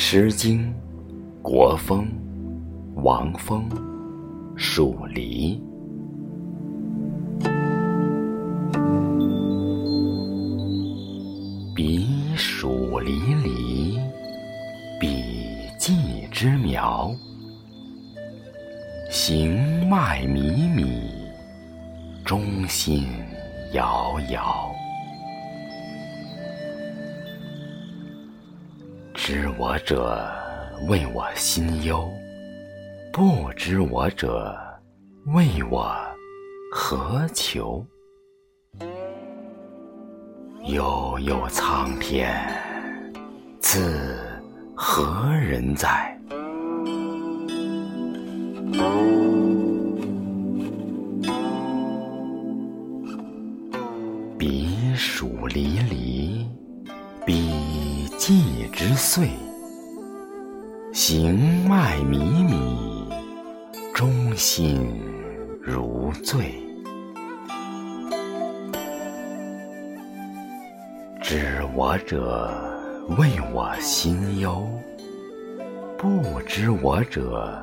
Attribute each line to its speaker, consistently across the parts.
Speaker 1: 诗经·国风·王风《蜀离》。彼黍离离，彼稷之苗。行迈靡靡，中心摇摇。知我者，谓我心忧；不知我者，谓我何求？悠悠苍天，自何人哉？彼黍离离，彼。稷之岁，行迈靡靡，中心如醉。知我者，谓我心忧；不知我者，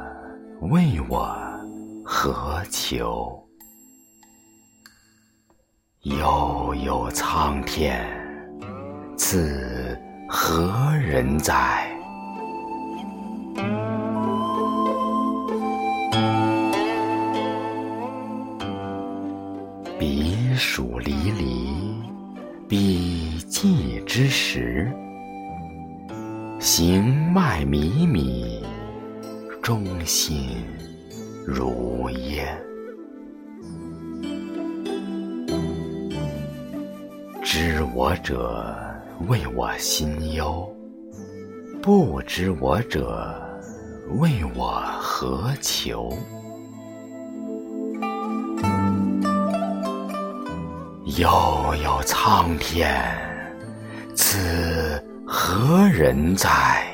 Speaker 1: 谓我何求？悠悠苍天，此。何人哉？彼黍离离，彼稷之实。行迈靡靡，中心如烟。知我者。为我心忧，不知我者，为我何求？悠悠苍天，此何人哉？